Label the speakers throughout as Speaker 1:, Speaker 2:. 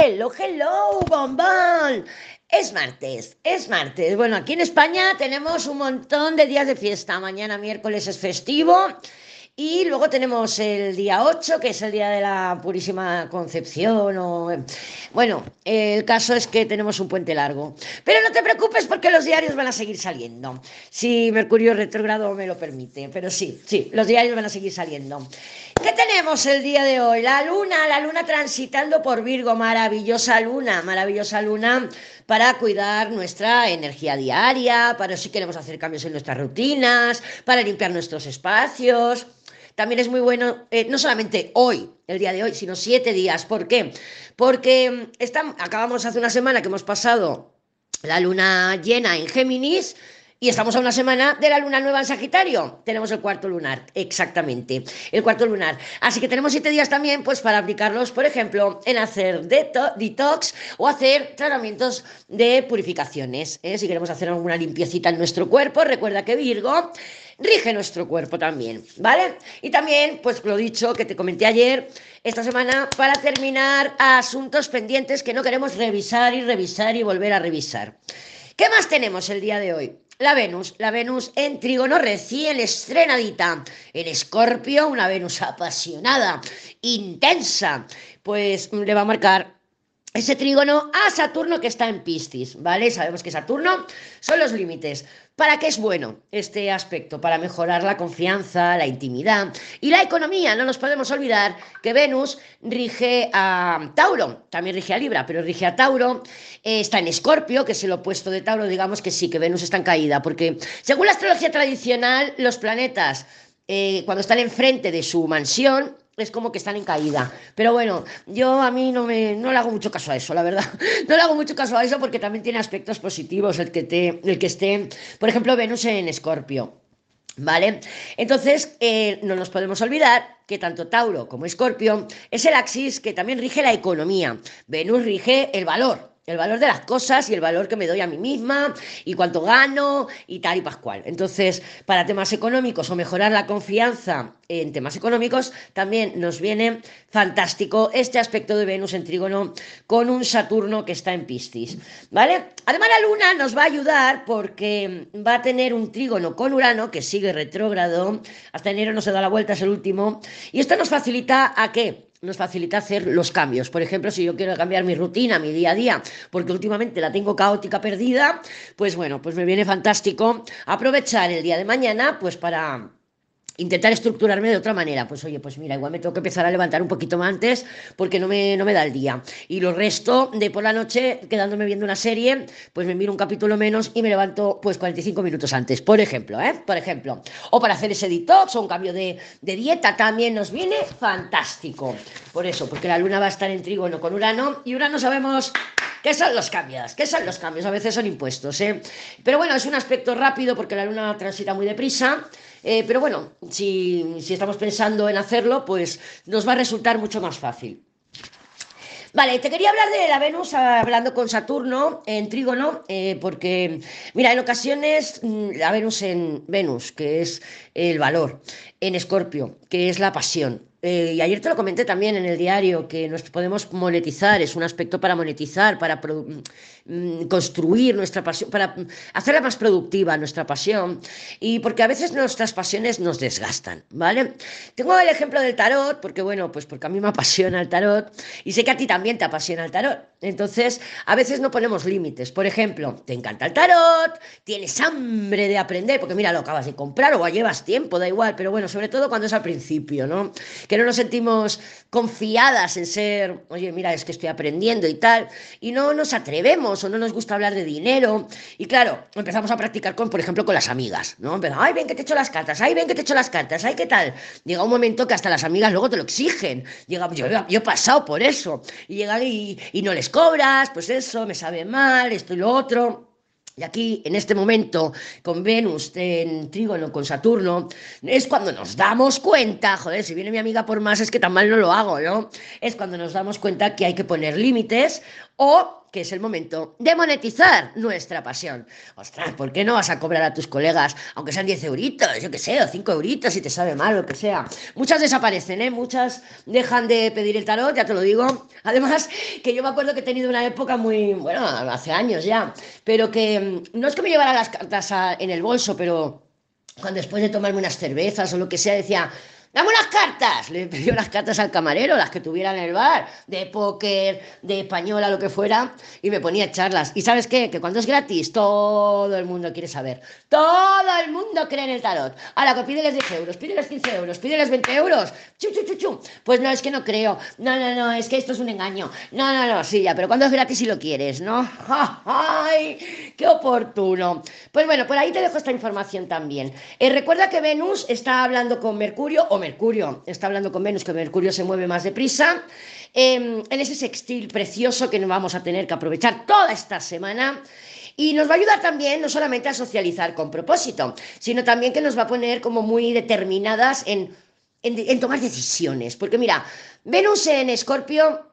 Speaker 1: Hello, hello, bombón. Es martes, es martes. Bueno, aquí en España tenemos un montón de días de fiesta. Mañana miércoles es festivo. Y luego tenemos el día 8, que es el día de la Purísima Concepción. Bueno, el caso es que tenemos un puente largo. Pero no te preocupes porque los diarios van a seguir saliendo. Si Mercurio retrógrado me lo permite. Pero sí, sí, los diarios van a seguir saliendo. ¿Qué tenemos el día de hoy? La luna, la luna transitando por Virgo. Maravillosa luna, maravillosa luna para cuidar nuestra energía diaria, para si queremos hacer cambios en nuestras rutinas, para limpiar nuestros espacios. También es muy bueno, eh, no solamente hoy, el día de hoy, sino siete días. ¿Por qué? Porque mm, acabamos hace una semana que hemos pasado la luna llena en Géminis, y estamos a una semana de la luna nueva en Sagitario. Tenemos el cuarto lunar, exactamente, el cuarto lunar. Así que tenemos siete días también, pues, para aplicarlos, por ejemplo, en hacer detox o hacer tratamientos de purificaciones. ¿eh? Si queremos hacer alguna limpiecita en nuestro cuerpo, recuerda que Virgo rige nuestro cuerpo también, ¿vale? Y también, pues lo dicho, que te comenté ayer, esta semana, para terminar asuntos pendientes que no queremos revisar y revisar y volver a revisar. ¿Qué más tenemos el día de hoy? La Venus, la Venus en trígono recién estrenadita. En Escorpio, una Venus apasionada, intensa, pues le va a marcar ese trígono a Saturno que está en Piscis, ¿vale? Sabemos que Saturno son los límites. ¿Para qué es bueno este aspecto? Para mejorar la confianza, la intimidad y la economía. No nos podemos olvidar que Venus rige a Tauro, también rige a Libra, pero rige a Tauro, eh, está en Escorpio, que es el opuesto de Tauro, digamos que sí, que Venus está en caída, porque según la astrología tradicional, los planetas, eh, cuando están enfrente de su mansión, es como que están en caída. Pero bueno, yo a mí no, me, no le hago mucho caso a eso, la verdad. No le hago mucho caso a eso porque también tiene aspectos positivos el que, te, el que esté, por ejemplo, Venus en Escorpio. ¿Vale? Entonces, eh, no nos podemos olvidar que tanto Tauro como Escorpio es el axis que también rige la economía. Venus rige el valor, el valor de las cosas y el valor que me doy a mí misma y cuánto gano y tal y pascual. Entonces, para temas económicos o mejorar la confianza en temas económicos, también nos viene fantástico este aspecto de Venus en trígono con un Saturno que está en Piscis, ¿vale? Además, la Luna nos va a ayudar porque va a tener un trígono con Urano que sigue retrógrado, hasta enero no se da la vuelta, es el último, y esto nos facilita a qué? Nos facilita hacer los cambios. Por ejemplo, si yo quiero cambiar mi rutina, mi día a día, porque últimamente la tengo caótica perdida, pues bueno, pues me viene fantástico aprovechar el día de mañana pues para intentar estructurarme de otra manera. Pues oye, pues mira, igual me tengo que empezar a levantar un poquito más antes porque no me, no me da el día. Y lo resto de por la noche, quedándome viendo una serie, pues me miro un capítulo menos y me levanto pues 45 minutos antes, por ejemplo, ¿eh? Por ejemplo. O para hacer ese detox o un cambio de, de dieta también nos viene fantástico. Por eso, porque la luna va a estar en trígono con Urano y Urano sabemos ¿Qué son los cambios? ¿Qué son los cambios? A veces son impuestos, ¿eh? Pero bueno, es un aspecto rápido porque la luna transita muy deprisa eh, pero bueno, si, estamos pensando en hacerlo, pues nos va a resultar mucho más fácil. Vale, te quería hablar de la Venus hablando con Saturno en trígono, eh, porque, mira, en ocasiones mm, la Venus en Venus, que es el valor, en Escorpio, que es la pasión, eh, y ayer te lo comenté también en el diario, que nos podemos monetizar, es un aspecto para monetizar, para mm, mm, construir nuestra pasión, para hacerla más productiva nuestra pasión, y porque a veces nuestras pasiones nos desgastan, ¿vale? Tengo el ejemplo del tarot, porque bueno, pues porque a mí me apasiona el tarot, y sé que a ti también te apasiona el tarot, entonces a veces no ponemos límites, por ejemplo, te encanta el tarot, tienes hambre de aprender, porque mira, lo acabas de comprar o llevas tiempo, da igual, pero bueno, sobre todo cuando es al principio, ¿no? Que no nos sentimos confiadas en ser, oye, mira, es que estoy aprendiendo y tal, y no nos atrevemos o no nos gusta hablar de dinero. Y claro, empezamos a practicar con, por ejemplo, con las amigas, ¿no? Empezamos, ay, ven que te echo las cartas, ay, ven que te echo las cartas, ay, ¿qué tal? Llega un momento que hasta las amigas luego te lo exigen. Llega, yo, yo he pasado por eso. Y llegan y, y no les cobras, pues eso, me sabe mal, esto y lo otro. Y aquí, en este momento, con Venus en trígono, con Saturno, es cuando nos damos cuenta, joder, si viene mi amiga por más, es que tan mal no lo hago, ¿no? Es cuando nos damos cuenta que hay que poner límites o que es el momento de monetizar nuestra pasión. Ostras, ¿por qué no vas a cobrar a tus colegas, aunque sean 10 euritos, yo qué sé, o 5 euritos si te sabe mal, lo que sea? Muchas desaparecen, ¿eh? Muchas dejan de pedir el tarot, ya te lo digo. Además, que yo me acuerdo que he tenido una época muy, bueno, hace años ya, pero que mm, no es que me llevara las cartas en el bolso, pero cuando después de tomarme unas cervezas o lo que sea, decía, Dame unas cartas. Le pidió las cartas al camarero, las que tuviera en el bar, de póker, de española, lo que fuera, y me ponía charlas. ¿Y sabes qué? Que cuando es gratis, todo el mundo quiere saber. Todo el mundo cree en el tarot. Ahora, que pídeles 10 euros, pídeles 15 euros, pídeles 20 euros. Chu, chu, chu, chu. Pues no, es que no creo. No, no, no, es que esto es un engaño. No, no, no, sí, ya, pero cuando es gratis y lo quieres, ¿no? ¡Ay! ¡Qué oportuno! Pues bueno, por ahí te dejo esta información también. Eh, recuerda que Venus está hablando con Mercurio o Mercurio está hablando con Venus, que Mercurio se mueve más deprisa, em, en ese sextil precioso que nos vamos a tener que aprovechar toda esta semana. Y nos va a ayudar también no solamente a socializar con propósito, sino también que nos va a poner como muy determinadas en, en tomar decisiones. Porque mira, Venus en Escorpio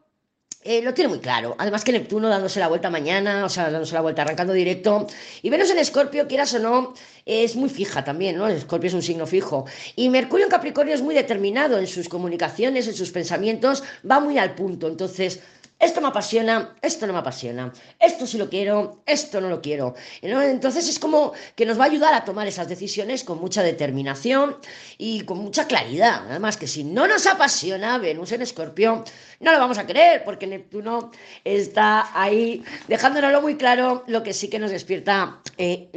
Speaker 1: eh, lo tiene muy claro. Además que Neptuno dándose la vuelta mañana, o sea, dándose la vuelta, arrancando directo. Y Venus en Escorpio, quieras o no, es muy fija también, ¿no? Escorpio es un signo fijo. Y Mercurio en Capricornio es muy determinado en sus comunicaciones, en sus pensamientos, va muy al punto. Entonces, esto me apasiona, esto no me apasiona, esto sí lo quiero, esto no lo quiero. Entonces es como que nos va a ayudar a tomar esas decisiones con mucha determinación y con mucha claridad. Además que si no nos apasiona Venus en Escorpio, no lo vamos a querer porque Neptuno está ahí dejándonoslo muy claro, lo que sí que nos despierta eh,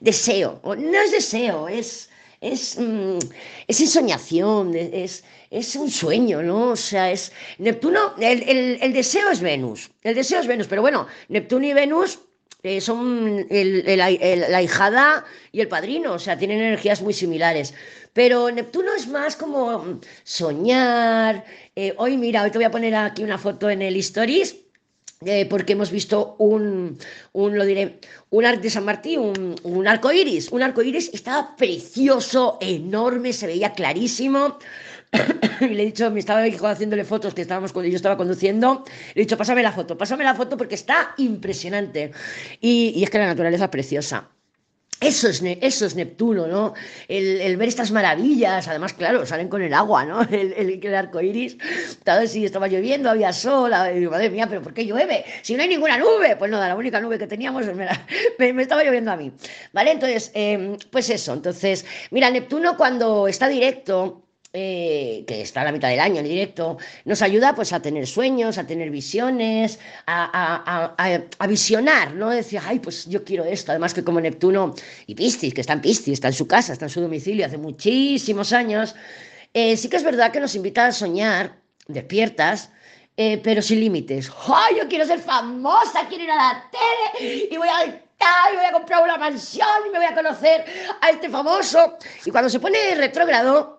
Speaker 1: deseo. No es deseo, es es, mm, es ensoñación, es, es un sueño, ¿no? O sea, es Neptuno, el, deseo es Venus, el deseo es Venus, pero bueno, Neptuno y Venus eh, son la hijada y el padrino, o sea, tienen energías muy similares. Pero Neptuno es más como soñar. Eh, hoy, mira, hoy te voy a poner aquí una foto en el Stories eh, porque hemos visto un, un, lo diré, un arco de San Martín, un, un arco iris. Un arco iris estaba precioso, enorme, se veía clarísimo. y le he dicho, me estaba haciéndole fotos que estábamos cuando yo estaba conduciendo. Le he dicho, pásame la foto, pásame la foto porque está impresionante. Y, y es que la naturaleza es preciosa. Eso es, eso es Neptuno, ¿no? El, ver estas maravillas, además, claro, salen con el agua, ¿no? El, el, arco iris. Tal si estaba lloviendo, había sol, y madre mía, ¿pero por qué llueve? Si no hay ninguna nube. Pues nada, la única nube que teníamos me, me, estaba lloviendo a mí. ¿Vale? Entonces, em, pues eso. Entonces, mira, Neptuno cuando está directo, eh, que está a la mitad del año en directo, nos ayuda pues a tener sueños, a tener visiones, a, visionar, ¿no? Decir, ay, pues yo quiero esto. Además que como Neptuno y Piscis, que está en Piscis, está en su casa, está en su domicilio hace muchísimos años, eh, sí que es verdad que nos invita a soñar, despiertas, eh, pero sin límites. ¡Ay, yo quiero ser famosa, quiero ir a la tele y voy a y voy a comprar una mansión y me voy a conocer a este famoso. Y cuando se pone retrógrado,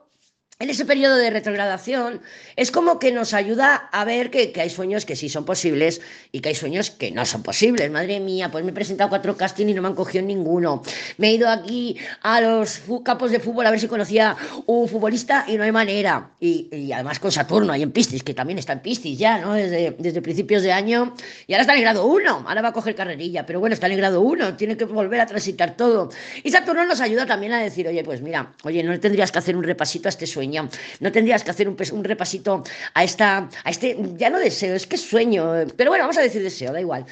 Speaker 1: en ese periodo de retrogradación es como que nos ayuda a ver que, hay sueños que sí son posibles y que hay sueños que no son posibles. Madre mía, pues me he presentado cuatro castings y no me han cogido ninguno. Me he ido aquí a los campos de fútbol a ver si conocía un futbolista y no hay manera. Y, además con Saturno ahí en Piscis, que también está en Piscis ya, ¿no? Desde, desde principios de año. Y ahora está en el grado 1, ahora va a coger carrerilla, pero bueno, está en el grado 1, tiene que volver a transitar todo. Y Saturno nos ayuda también a decir, oye, pues mira, oye, no tendrías que hacer un repasito a este sueño no tendrías que hacer un, repasito a esta, a este, ya no deseo, es que sueño, pero bueno, vamos a decir deseo, da igual,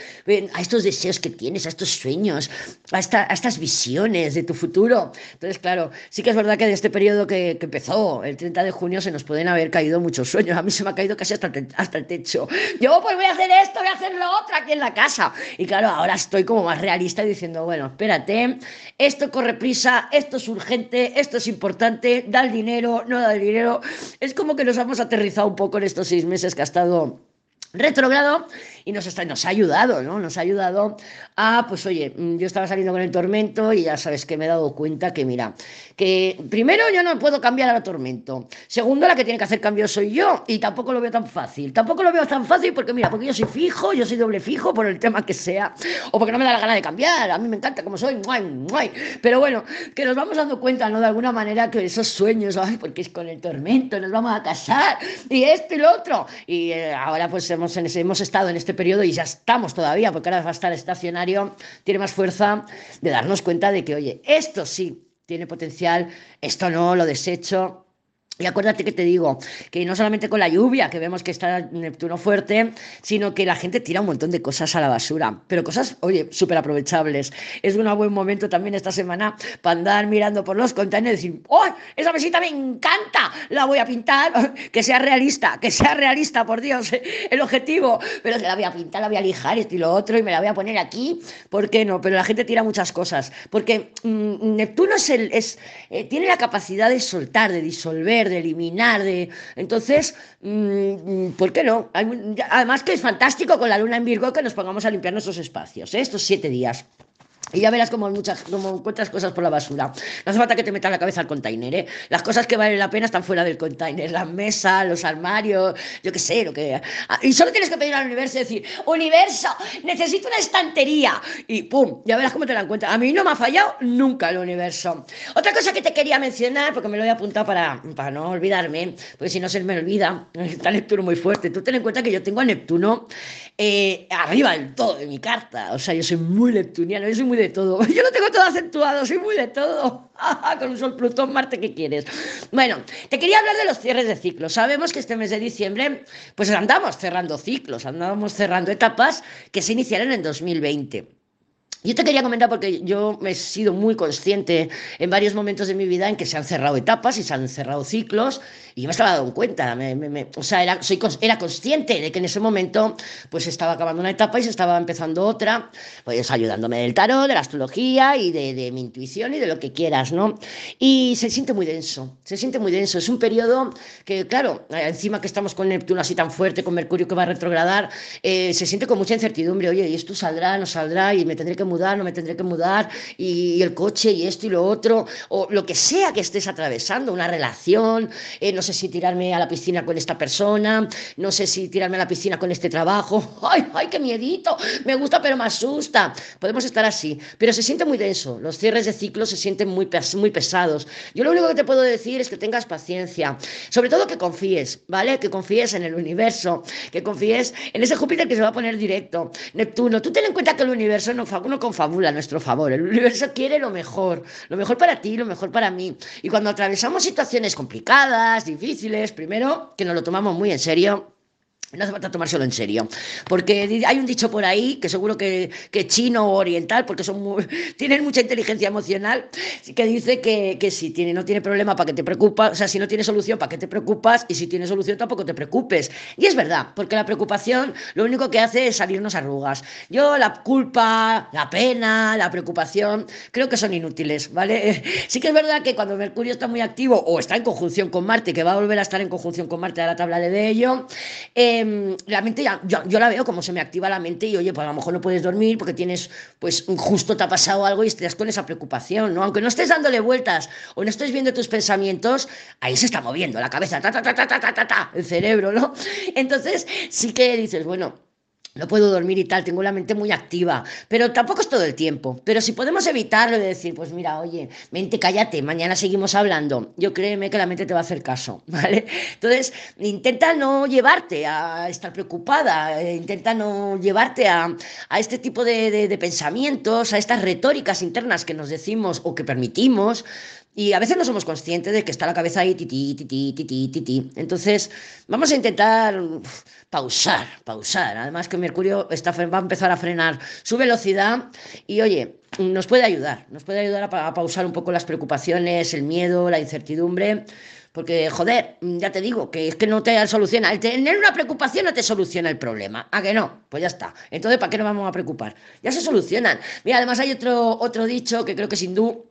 Speaker 1: a estos deseos que tienes, a estos sueños, a, estas visiones de tu futuro. Entonces, claro, sí que es verdad que de este periodo que, empezó, el 30 de junio, se nos pueden haber caído muchos sueños. A mí se me ha caído casi hasta el, hasta el techo. Yo, pues voy a hacer esto, voy a hacer lo otro aquí en la casa. Y claro, ahora estoy como más realista diciendo, bueno, espérate, esto corre prisa, esto es urgente, esto es importante, da el dinero, no da el dinero. Es como que nos hemos aterrizado un poco en estos seis meses que ha estado retrogrado y nos, ha ayudado, ¿no? Nos ha ayudado a, pues oye, mm, yo estaba saliendo con el tormento y ya sabes que me he dado cuenta que, mira, que primero yo no puedo cambiar al tormento. Segundo, la que tiene que hacer cambios soy yo y tampoco lo veo tan fácil. Tampoco lo veo tan fácil porque, mira, porque yo soy fijo, yo soy doble fijo por el tema que sea o porque no me da la gana de cambiar. A mí me encanta como soy, guay, guay. Pero bueno, que nos vamos dando cuenta, ¿no? De alguna manera que esos sueños, ay, porque es con el tormento, nos vamos a casar y esto y lo otro. Y eh, ahora pues hemos, hemos estado en este periodo, y ya estamos todavía, porque ahora va a estar estacionario, tiene más fuerza de darnos cuenta de que, oye, esto sí tiene potencial, esto no, lo desecho, y acuérdate que te digo que no solamente con la lluvia, que vemos que está Neptuno fuerte, sino que la gente tira un montón de cosas a la basura, pero cosas, oye, súper aprovechables. Es un buen momento también esta semana para andar mirando por los containers y decir, ¡oh! Esa mesita me encanta, la voy a pintar, que sea realista, que sea realista, por Dios, el objetivo, pero la voy a pintar, la voy a lijar, esto y lo otro, y me la voy a poner aquí, ¿por qué no? Pero la gente tira muchas cosas, porque mm, Neptuno es, eh, tiene la capacidad de soltar, de disolver, de eliminar, de... Entonces, mm, ¿por qué no? Además que es fantástico con la luna en Virgo que nos pongamos a limpiar nuestros espacios, ¿eh? estos siete días. Y ya verás como, muchas, como encuentras cosas por la basura. No hace falta que te metas la cabeza al container, ¿eh? Las cosas que valen la pena están fuera del container. Las mesas, los armarios, yo qué sé, lo que... Ah, y solo tienes que pedir al universo y decir, universo, necesito una estantería. Y pum, ya verás cómo te la encuentras. A mí no me ha fallado nunca el universo. Otra cosa que te quería mencionar, porque me lo he apuntado para, para no olvidarme, porque si no se me olvida, está Neptuno muy fuerte. Tú ten en cuenta que yo tengo a Neptuno eh, arriba del todo de mi carta. O sea, yo soy muy neptuniano, yo soy muy de todo. Yo lo tengo todo acentuado, soy muy de todo. Con un Sol, Plutón, Marte, ¿qué quieres? Bueno, te quería hablar de los cierres de ciclos. Sabemos que este mes de diciembre, pues andamos cerrando ciclos, andamos cerrando etapas que se iniciaron en 2020. Yo te quería comentar porque yo he sido muy consciente en varios momentos de mi vida en que se han cerrado etapas y se han cerrado ciclos y yo me estaba dando cuenta, o sea, era, soy, era consciente de que en ese momento pues estaba acabando una etapa y se estaba empezando otra, pues ayudándome del tarot, de la astrología y de, de mi intuición y de lo que quieras, ¿no? Y se siente muy denso, se siente muy denso, es un periodo que, claro, encima que estamos con Neptuno así tan fuerte, con Mercurio que va a retrogradar, eh, se siente con mucha incertidumbre, oye, ¿y esto saldrá, no saldrá? Y me tendré que no me tendré que mudar, y, el coche, y esto y lo otro, o lo que sea que estés atravesando, una relación, eh, no sé si tirarme a la piscina con esta persona, no sé si tirarme a la piscina con este trabajo, ay, ay, qué miedito, me gusta pero me asusta, podemos estar así, pero se siente muy denso, los cierres de ciclo se sienten muy, muy pesados. Yo lo único que te puedo decir es que tengas paciencia, sobre todo que confíes, ¿vale? Que confíes en el universo, que confíes en ese Júpiter que se va a poner directo, Neptuno, tú ten en cuenta que el universo no, no confabula a nuestro favor, el universo quiere lo mejor, lo mejor para ti, lo mejor para mí, y cuando atravesamos situaciones complicadas, difíciles, primero que nos lo tomamos muy en serio, no hace falta tomárselo en serio, porque hay un dicho por ahí, que seguro que, que chino o oriental, porque son tienen mucha inteligencia emocional, que dice que, que si tiene, no tiene problema, ¿para que te preocupas? O sea, si no tiene solución, ¿para qué te preocupas? Y si tiene solución, tampoco te preocupes. Y es verdad, porque la preocupación lo único que hace es salirnos arrugas. Yo la culpa, la pena, la preocupación, creo que son inútiles, ¿vale? Sí que es verdad que cuando Mercurio está muy activo o está en conjunción con Marte, que va a volver a estar en conjunción con Marte, ahora te hablaré de ello, eh, Em, la mente ya, yo, la veo como se me activa la mente y oye, pues a lo mejor no puedes dormir porque tienes, pues justo te ha pasado algo y estás con esa preocupación, ¿no? Aunque no estés dándole vueltas o no estés viendo tus pensamientos, ahí se está moviendo la cabeza, ta, ta, ta, ta, ta, ta, ta, el cerebro, ¿no? Entonces sí que dices, bueno, no puedo dormir y tal, tengo la mente muy activa, pero tampoco es todo el tiempo. Pero si podemos evitarlo de decir, pues mira, oye, mente, cállate, mañana seguimos hablando, yo créeme que la mente te va a hacer caso, ¿vale? Entonces, intenta no llevarte a estar preocupada, eh, intenta no llevarte a, este tipo de, de pensamientos, a estas retóricas internas que nos decimos o que permitimos, y a veces no somos conscientes de que está la cabeza ahí, titi, titi, titi, titi. Entonces, vamos a intentar pausar, pausar. Además que Mercurio está, va a empezar a frenar su velocidad y, oye, nos puede ayudar, nos puede ayudar a, pausar un poco las preocupaciones, el miedo, la incertidumbre. Porque, joder, ya te digo, que es que no te soluciona. El tener una preocupación no te soluciona el problema. ¿A que no? Pues ya está. Entonces, ¿para qué nos vamos a preocupar? Ya se solucionan. Mira, además hay otro, otro dicho que creo que es hindú,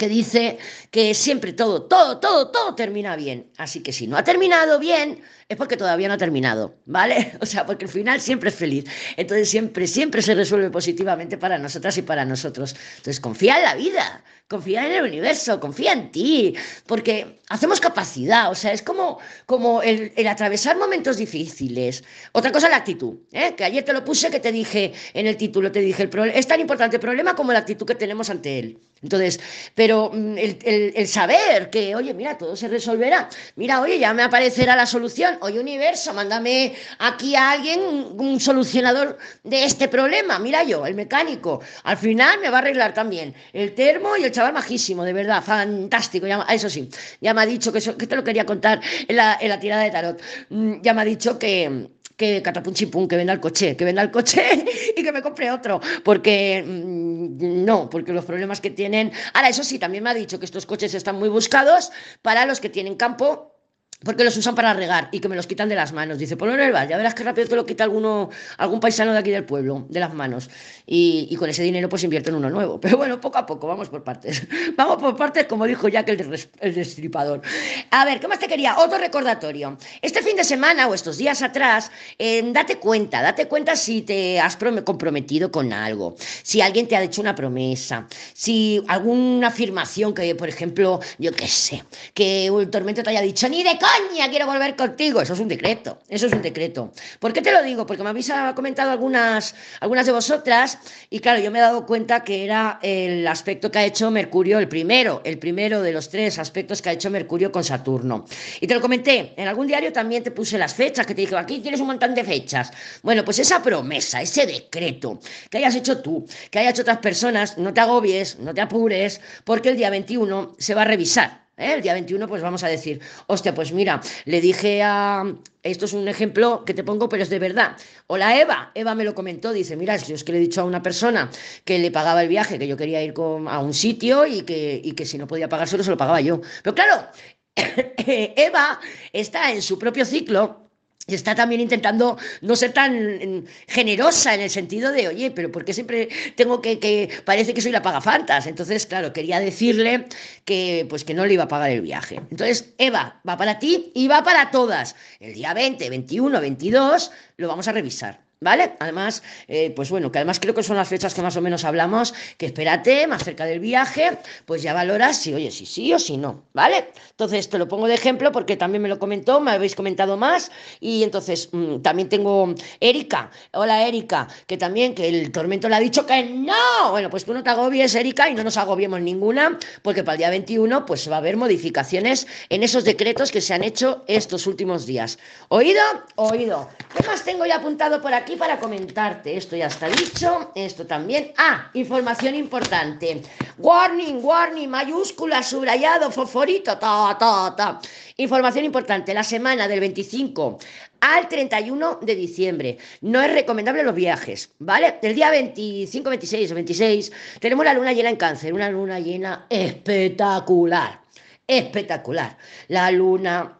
Speaker 1: que dice que siempre todo, todo, todo, todo termina bien. Así que si no ha terminado bien, es porque todavía no ha terminado, ¿vale? O sea, porque el final siempre es feliz. Entonces siempre, siempre se resuelve positivamente para nosotras y para nosotros. Entonces confía en la vida, confía en el universo, confía en ti, porque hacemos capacidad, o sea, es como, como el, atravesar momentos difíciles. Otra cosa, la actitud, ¿eh? que ayer te lo puse, que te dije en el título, te dije, el es tan importante el problema como la actitud que tenemos ante él. Entonces, pero mm, el, saber que, oye, mira, todo se resolverá, mira, oye, ya me aparecerá la solución, oye, universo, mándame aquí a alguien, un solucionador de este problema, mira yo, el mecánico, al final me va a arreglar también el termo y el chaval majísimo, de verdad, fantástico, eso sí, ya me ha dicho, que, que te lo quería contar en la, tirada de tarot, mm, ya me ha dicho que que catapum chipum, que venda el coche, que venda el coche y que me compre otro, porque mm, no, porque los problemas que tienen. Ahora, eso sí, también me ha dicho que estos coches están muy buscados para los que tienen campo porque los usan para regar y que me los quitan de las manos. Dice, ponlo en el bar, ya verás que rápido te lo quita alguno, algún paisano de aquí del pueblo, de las manos. Y, con ese dinero pues invierto en uno nuevo. Pero bueno, poco a poco, vamos por partes. vamos por partes, como dijo Jack el, el destripador. A ver, ¿qué más te quería? Otro recordatorio. Este fin de semana o estos días atrás, eh, date cuenta, date cuenta si te has comprometido con algo, si alguien te ha hecho una promesa, si alguna afirmación que, por ejemplo, yo qué sé, que el tormento te haya dicho, ni de quiero volver contigo. Eso es un decreto, eso es un decreto. ¿Por qué te lo digo? Porque me habéis comentado algunas, algunas de vosotras y claro, yo me he dado cuenta que era el aspecto que ha hecho Mercurio, el primero, el primero de los tres aspectos que ha hecho Mercurio con Saturno. Y te lo comenté, en algún diario también te puse las fechas, que te dije, aquí tienes un montón de fechas. Bueno, pues esa promesa, ese decreto que hayas hecho tú, que hayas hecho otras personas, no te agobies, no te apures, porque el día 21 se va a revisar. ¿Eh? El día 21, pues vamos a decir, hostia, pues mira, le dije a. Esto es un ejemplo que te pongo, pero es de verdad. Hola Eva, Eva me lo comentó, dice, mira, yo es que le he dicho a una persona que le pagaba el viaje, que yo quería ir a un sitio y que, y que si no podía pagárselo, se lo pagaba yo. Pero claro, Eva está en su propio ciclo está también intentando no ser tan generosa en el sentido de, oye, pero ¿por qué siempre tengo que, que parece que soy la pagafantas? Entonces, claro, quería decirle que pues que no le iba a pagar el viaje. Entonces, Eva, va para ti y va para todas. El día 20, 21, 22 lo vamos a revisar. ¿Vale? Además, eh, pues bueno, que además creo que son las fechas que más o menos hablamos, que espérate, más cerca del viaje, pues ya valoras si, oye, si sí o si no, ¿vale? Entonces te lo pongo de ejemplo porque también me lo comentó, me habéis comentado más, y entonces mm, también tengo Erika, hola Erika, que también, que el tormento le ha dicho que no, bueno, pues tú no te agobies, Erika, y no nos agobiemos ninguna, porque para el día 21, pues va a haber modificaciones en esos decretos que se han hecho estos últimos días. ¿Oído? Oído. ¿Qué más tengo ya apuntado por aquí? Para comentarte. Esto ya está dicho. Esto también. Ah, información importante. Warning, warning, mayúscula, subrayado, fosforito, ta, ta, ta. Información importante. La semana del 25 al 31 de diciembre. No es recomendable los viajes, ¿vale? El día 25, 26 o 26 tenemos la luna llena en cáncer. Una luna llena espectacular. Espectacular. La luna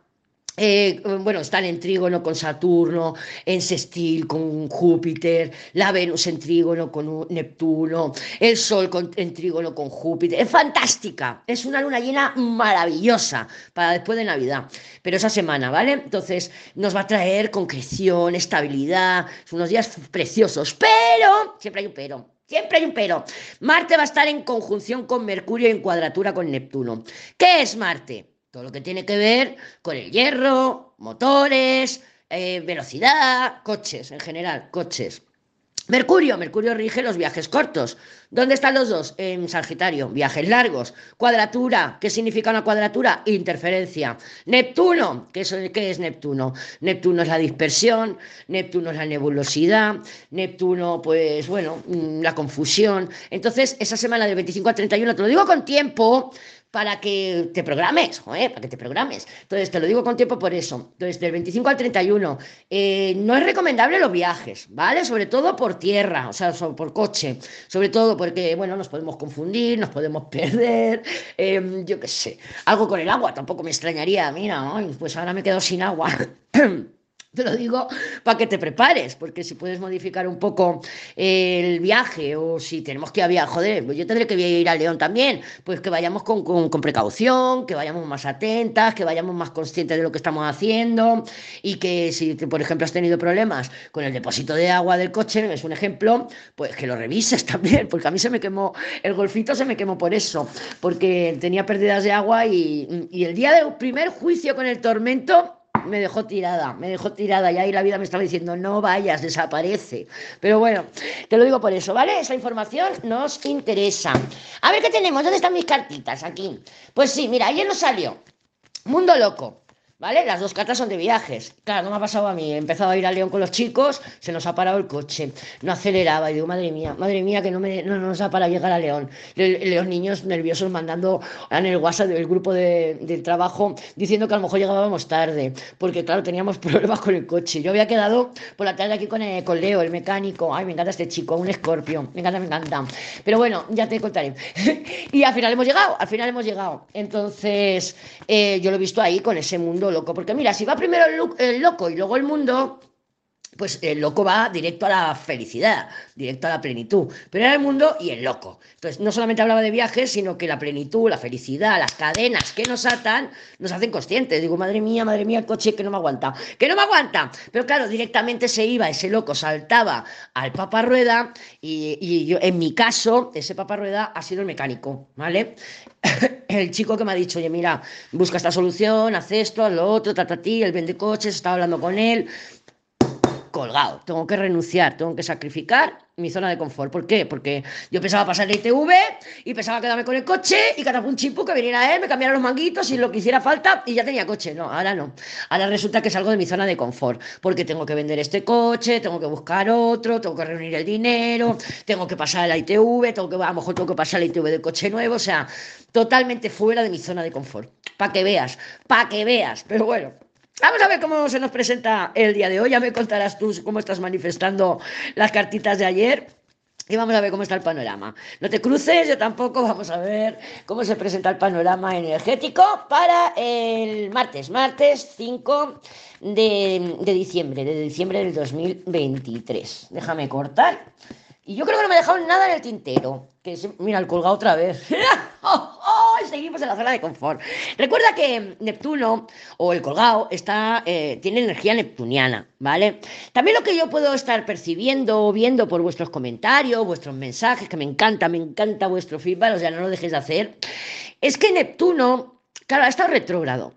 Speaker 1: eh, bueno, están en trígono con Saturno, en sextil con Júpiter, la Venus en trígono con Neptuno, el Sol en trígono con Júpiter. Es fantástica, es una luna llena maravillosa para después de Navidad, pero esa semana, ¿vale? Entonces nos va a traer concreción, estabilidad, unos días preciosos, pero, siempre hay un pero, Siempre hay un pero. Marte va a estar en conjunción con Mercurio y en cuadratura con Neptuno. ¿Qué es Marte? Todo lo que tiene que ver con el hierro, motores, eh, velocidad, coches en general, coches. Mercurio, Mercurio rige los viajes cortos. ¿Dónde están los dos? En Sagitario, viajes largos. Cuadratura, ¿qué significa una cuadratura? Interferencia. Neptuno, ¿qué es, ¿qué es Neptuno? Neptuno es la dispersión, Neptuno es la nebulosidad, Neptuno, pues bueno, mm, la confusión. Entonces, esa semana del 25 al 31, te lo digo con tiempo, para que te programes, para que te programes. Entonces, te lo digo con tiempo por eso. Entonces, del 25 al 31, eh, no es recomendable los viajes, ¿vale? Sobre todo por tierra, o sea, por coche. Sobre todo porque, bueno, nos podemos confundir, nos podemos perder, em, yo qué sé. Algo con el agua, tampoco me extrañaría. Mira, pues ahora me quedo sin agua. Te lo digo para que te prepares, porque si puedes modificar un poco el viaje o si tenemos que viajar, joder, pues yo tendré que ir a León también, pues que vayamos con, con, precaución, que vayamos más atentas, que vayamos más conscientes de lo que estamos haciendo y que si, por ejemplo, has tenido problemas con el depósito de agua del coche, es un ejemplo, pues que lo revises también, porque a mí se me quemó, el golfito se me quemó por eso, porque tenía pérdidas de agua y, y el día del primer juicio con el tormento, me dejó tirada, me dejó tirada y ahí la vida me estaba diciendo, no vayas, desaparece. Pero bueno, te lo digo por eso, ¿vale? Esa información nos interesa. A ver qué tenemos, ¿dónde están mis cartitas? Aquí. Pues sí, mira, ayer nos salió Mundo Loco. ¿Vale? Las dos cartas son de viajes. Claro, no me ha pasado a mí. He empezado a ir a León con los chicos, se nos ha parado el coche, no aceleraba. Y digo, madre mía, madre mía, que no, me, no nos ha parado llegar a León. los niños nerviosos mandando en el WhatsApp del grupo de, del trabajo diciendo que a lo mejor llegábamos tarde, porque claro, teníamos problemas con el coche. Yo había quedado por la tarde aquí con, eh, con Leo, el mecánico. Ay, me encanta este chico, un escorpio. Me encanta, me encanta. Pero bueno, ya te contaré. y al final hemos llegado, al final hemos llegado. Entonces, eh, yo lo he visto ahí con ese mundo loco. Porque mira, si va primero el, loco y luego el mundo, pues el loco va directo a la felicidad, directo a la plenitud. Pero era el mundo y el loco. Entonces, no solamente hablaba de viajes, sino que la plenitud, la felicidad, las cadenas que nos atan, nos hacen conscientes. Digo, madre mía, madre mía, el coche que no me aguanta, que no me aguanta. Pero claro, directamente se iba, ese loco saltaba al paparrueda y, y yo, en mi caso, ese paparrueda ha sido el mecánico, ¿vale? el chico que me ha dicho, oye, mira, busca esta solución, haz esto, haz lo otro, trata ti, él vende coches, estaba hablando con él, colgado, tengo que renunciar, tengo que sacrificar mi zona de confort. ¿Por qué? Porque yo pensaba pasar el ITV y pensaba quedarme con el coche y un chipu que viniera él, me cambiara los manguitos y lo que hiciera falta y ya tenía coche. No, ahora no. Ahora resulta que salgo de mi zona de confort porque tengo que vender este coche, tengo que buscar otro, tengo que reunir el dinero, tengo que pasar el ITV, tengo que, a lo mejor tengo que pasar el ITV del coche nuevo, o sea, totalmente fuera de mi zona de confort. Para que veas, para que veas. Pero bueno. Vamos a ver cómo se nos presenta el día de hoy. Ya me contarás tú cómo estás manifestando las cartitas de ayer. Y vamos a ver cómo está el panorama. No te cruces, yo tampoco. Vamos a ver cómo se presenta el panorama energético para el martes, martes 5 de, de diciembre, de diciembre del 2023. Déjame cortar. Y yo creo que no me he dejado nada en el tintero. Que mira, el colgado otra vez. ¡Oh, seguimos en la zona de confort. Recuerda que Neptuno o el colgado está, eh, tiene energía neptuniana, ¿vale? También lo que yo puedo estar percibiendo o viendo por vuestros comentarios, vuestros mensajes, que me encanta, me encanta vuestro feedback, o sea, no lo dejéis de hacer, es que Neptuno, claro, ha estado retrógrado.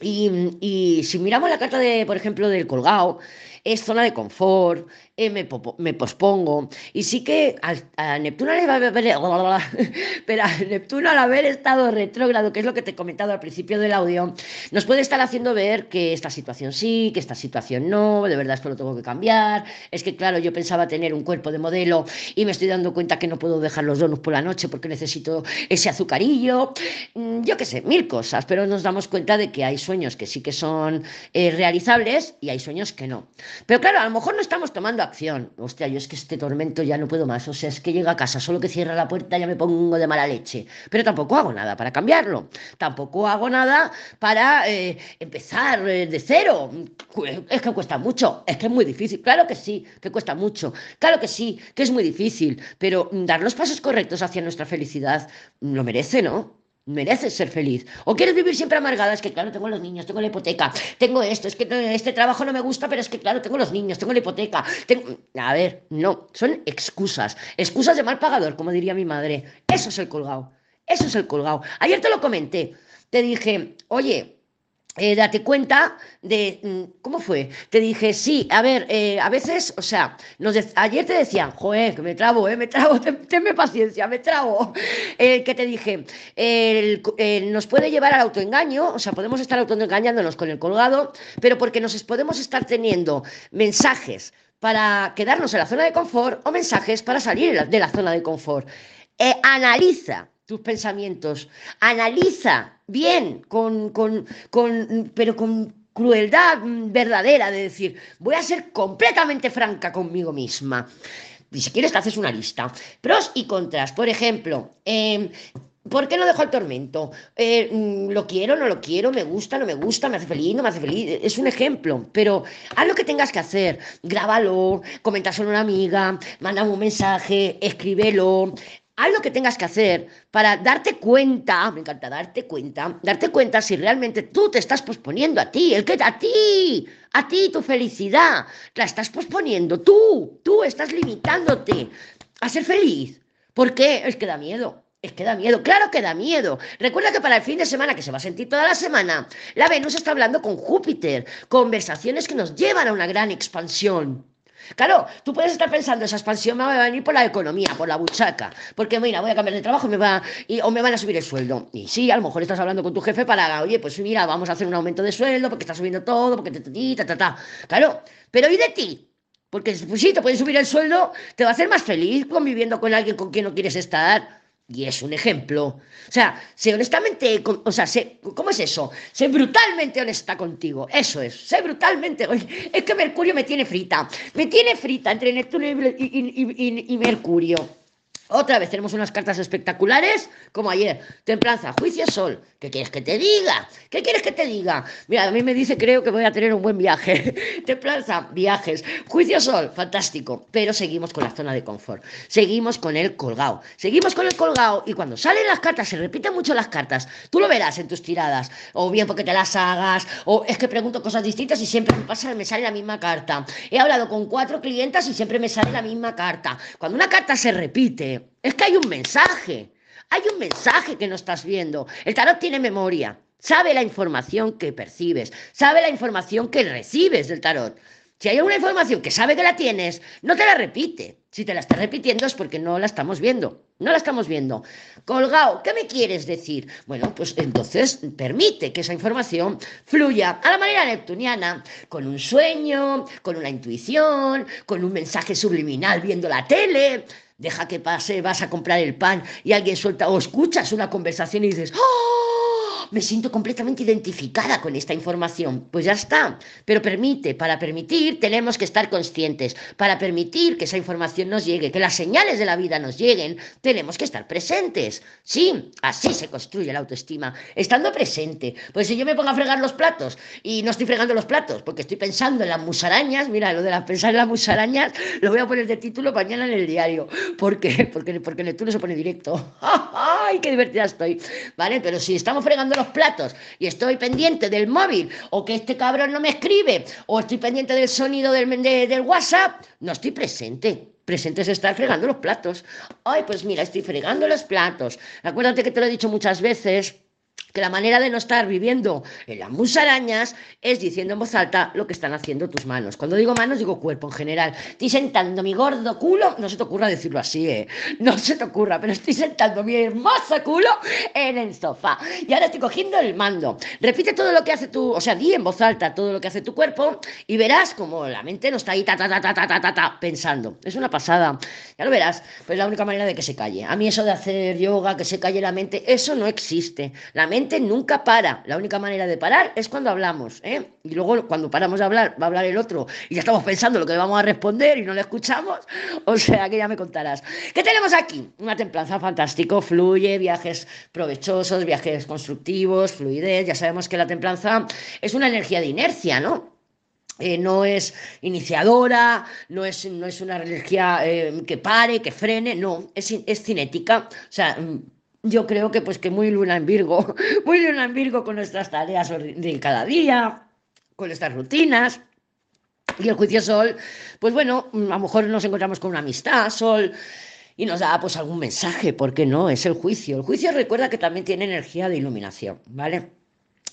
Speaker 1: Y, y si miramos la carta de, por ejemplo, del colgado, es zona de confort, eh, me, me, pospongo. Y sí que a, Neptuno le va a pero a Neptuno al haber estado retrógrado, que es lo que te he comentado al principio del audio, nos puede estar haciendo ver que esta situación sí, que esta situación no, de verdad esto lo tengo que cambiar. Es que claro, yo pensaba tener un cuerpo de modelo y me estoy dando cuenta que no puedo dejar los donuts por la noche porque necesito ese azucarillo. Mm, yo qué sé, mil cosas, pero nos damos cuenta de que hay sueños que sí que son eh, realizables y hay sueños que no. Pero claro, a lo mejor no estamos tomando acción. Hostia, yo es que este tormento ya no puedo más. O sea, es que llega a casa, solo que cierra la puerta ya me pongo de mala leche. Pero tampoco hago nada para cambiarlo. Tampoco hago nada para eh, empezar eh, de cero. Es que cuesta mucho. Es que es muy difícil. Claro que sí, que cuesta mucho. Claro que sí, que es muy difícil. Pero dar los pasos correctos hacia nuestra felicidad lo merece, ¿no? Mereces ser feliz. O quieres vivir siempre amargada, es que claro, tengo los niños, tengo la hipoteca, tengo esto, es que este trabajo no me gusta, pero es que claro, tengo los niños, tengo la hipoteca. A ver, no, son excusas, excusas de mal pagador, como diría mi madre. Eso es el colgado, eso es el colgado. Ayer te lo comenté, te dije, oye, eh, date cuenta de, mm, ¿cómo fue? Te dije, sí, a ver, eh, a veces, o sea, ayer te decían, joder, que me trabo, eh, me trabo, tenme paciencia, me trabo. que te dije, nos puede llevar al autoengaño, o sea, podemos estar autoengañándonos con el colgado, pero porque nos podemos estar teniendo mensajes para quedarnos en la zona de confort o mensajes para salir de la zona de confort. analiza tus pensamientos, analiza bien, con, con, con, pero con crueldad verdadera de decir, voy a ser completamente franca conmigo misma. Y si quieres te haces una lista. Pros y contras. Por ejemplo, em, ¿Por qué no dejo el tormento? Eh, mm, ¿Lo quiero, no lo quiero? ¿Me gusta, no me gusta? ¿Me hace feliz, no me hace feliz? Es un ejemplo, pero haz lo que tengas que hacer. Grábalo, coméntaselo a una amiga, manda un mensaje, escríbelo. Haz lo que tengas que hacer para darte cuenta, me encanta darte cuenta, darte cuenta si realmente tú te estás posponiendo a ti, el que a ti, a ti tu felicidad, la estás posponiendo, tú, tú estás limitándote a ser feliz. ¿Por qué? Es que da miedo. Es que da miedo, claro que da miedo. Recuerda que para el fin de semana, que se va a sentir toda la semana, la Venus está hablando con Júpiter, conversaciones que nos llevan a una gran expansión. Claro, tú puedes estar pensando, esa expansión me va a venir por la economía, por la buchaca, porque mira, voy a cambiar de trabajo me va, y, o me van a subir el sueldo. Y sí, a lo mejor estás hablando con tu jefe para, oye, pues mira, vamos a hacer un aumento de sueldo porque está subiendo todo, porque te, ta, ta, ta. Claro, pero ¿y de ti? Porque pues sí, te pueden subir el sueldo, te va a hacer más feliz conviviendo con alguien con quien no quieres estar. Y es un ejemplo. O sea, sé honestamente, o sea, sé, ¿cómo es eso? Sé brutalmente honesta contigo. Eso es, sé brutalmente. Es que Mercurio me tiene frita. Me tiene frita entre Neptuno y Mercurio. Otra vez tenemos unas cartas espectaculares, como ayer. Templanza, juicio sol. ¿Qué quieres que te diga? ¿Qué quieres que te diga? Mira, a mí me dice, creo que voy a tener un buen viaje. Templanza, viajes. Juicio sol, fantástico. Pero seguimos con la zona de confort. Seguimos con el colgado. Seguimos con el colgado. Y cuando salen las cartas, se repiten mucho las cartas. Tú lo verás en tus tiradas. O bien porque te las hagas. O es que pregunto cosas distintas y siempre me pasa, me sale la misma carta. He hablado con cuatro clientas y siempre me sale la misma carta. Cuando una carta se repite, es que hay un mensaje, hay un mensaje que no estás viendo. El tarot tiene memoria, sabe la información que percibes, sabe la información que recibes del tarot. Si hay alguna información que sabe que la tienes, no te la repite. Si te la está repitiendo es porque no la estamos viendo. No la estamos viendo. Colgado, ¿qué me quieres decir? Bueno, pues entonces permite que esa información fluya a la manera neptuniana, con un sueño, con una intuición, con un mensaje subliminal viendo la tele deja que pase, vas a comprar el pan y alguien suelta o escuchas una conversación y dices, ¡Oh! Me siento completamente identificada con esta información. Pues ya está. Pero permite, para permitir tenemos que estar conscientes. Para permitir que esa información nos llegue, que las señales de la vida nos lleguen, tenemos que estar presentes. Sí, así se construye la autoestima, estando presente. Pues si yo me pongo a fregar los platos y no estoy fregando los platos porque estoy pensando en las musarañas, mira, lo de la pensar en las musarañas lo voy a poner de título mañana en el diario. ¿Por qué? Porque, porque Neptuno se pone directo. ¡Ay, qué divertida estoy! ¿Vale? Pero si estamos fregando los platos y estoy pendiente del móvil o que este cabrón no me escribe o estoy pendiente del sonido del, del WhatsApp, no estoy presente. Presente es estar fregando los platos. Ay, pues mira, estoy fregando los platos. Acuérdate que te lo he dicho muchas veces que la manera de no estar viviendo en las musarañas es diciendo en voz alta lo que están haciendo tus manos. Cuando digo manos, digo cuerpo en general. Estoy sentando mi gordo culo, no se te ocurra decirlo así, ¿eh? No se te ocurra, pero estoy sentando mi hermoso culo en el sofá. Y ahora estoy cogiendo el mando. Repite todo lo que hace tu, o sea, di en voz alta todo lo que hace tu cuerpo y verás como la mente no está ahí ta, ta, ta, ta, ta, ta, ta, pensando. Es una pasada. Ya lo verás. Pues es la única manera de que se calle. A mí eso de hacer yoga, que se calle la mente, eso no existe. Mente nunca para. La única manera de parar es cuando hablamos. ¿eh? Y luego cuando paramos de hablar, va a hablar el otro y ya estamos pensando lo que vamos a responder y no le escuchamos. O sea que ya me contarás. ¿Qué tenemos aquí? Una templanza fantástico, fluye, viajes provechosos, viajes constructivos, fluidez. Ya sabemos que la templanza es una energía de inercia, ¿no? Eh, no es iniciadora, no es, no es una energía eh, que pare, que frene, no, es, es cinética. Mm, yo creo que pues que muy luna en Virgo, muy luna en Virgo con nuestras tareas de cada día, con nuestras rutinas. Y el juicio sol, pues bueno, a lo mejor nos encontramos con una amistad, sol, y nos da pues algún mensaje, ¿por qué no? Es el juicio. El juicio recuerda que también tiene energía de iluminación, ¿vale?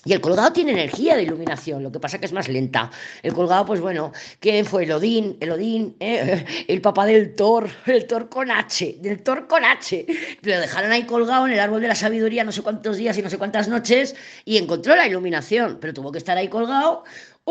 Speaker 1: Y el colgado tiene energía de iluminación, lo que pasa que es más lenta. El colgado, pues bueno, ¿quién fue? El Odín, el Odín, eh, el papá del Thor, el Thor con H, del Thor con H. Lo dejaron ahí colgado en el árbol de la sabiduría no sé cuántos días y no sé cuántas noches y encontró la iluminación, pero tuvo que estar ahí colgado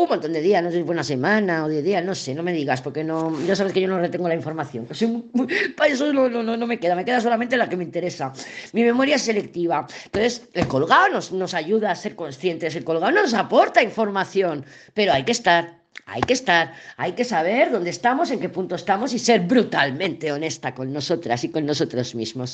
Speaker 1: un montón de días, no sé si fue una semana o diez días, no sé, no me digas, porque no, ya sabes que yo no retengo la información. para eso no, no, no, me queda, me queda solamente la que me interesa. Mi memoria es selectiva. Entonces, el colgado nos, nos ayuda a ser conscientes, el colgado nos aporta información, pero hay que estar. Hay que estar, hay que saber dónde estamos, en qué punto estamos y ser brutalmente honesta con nosotras y con nosotros mismos.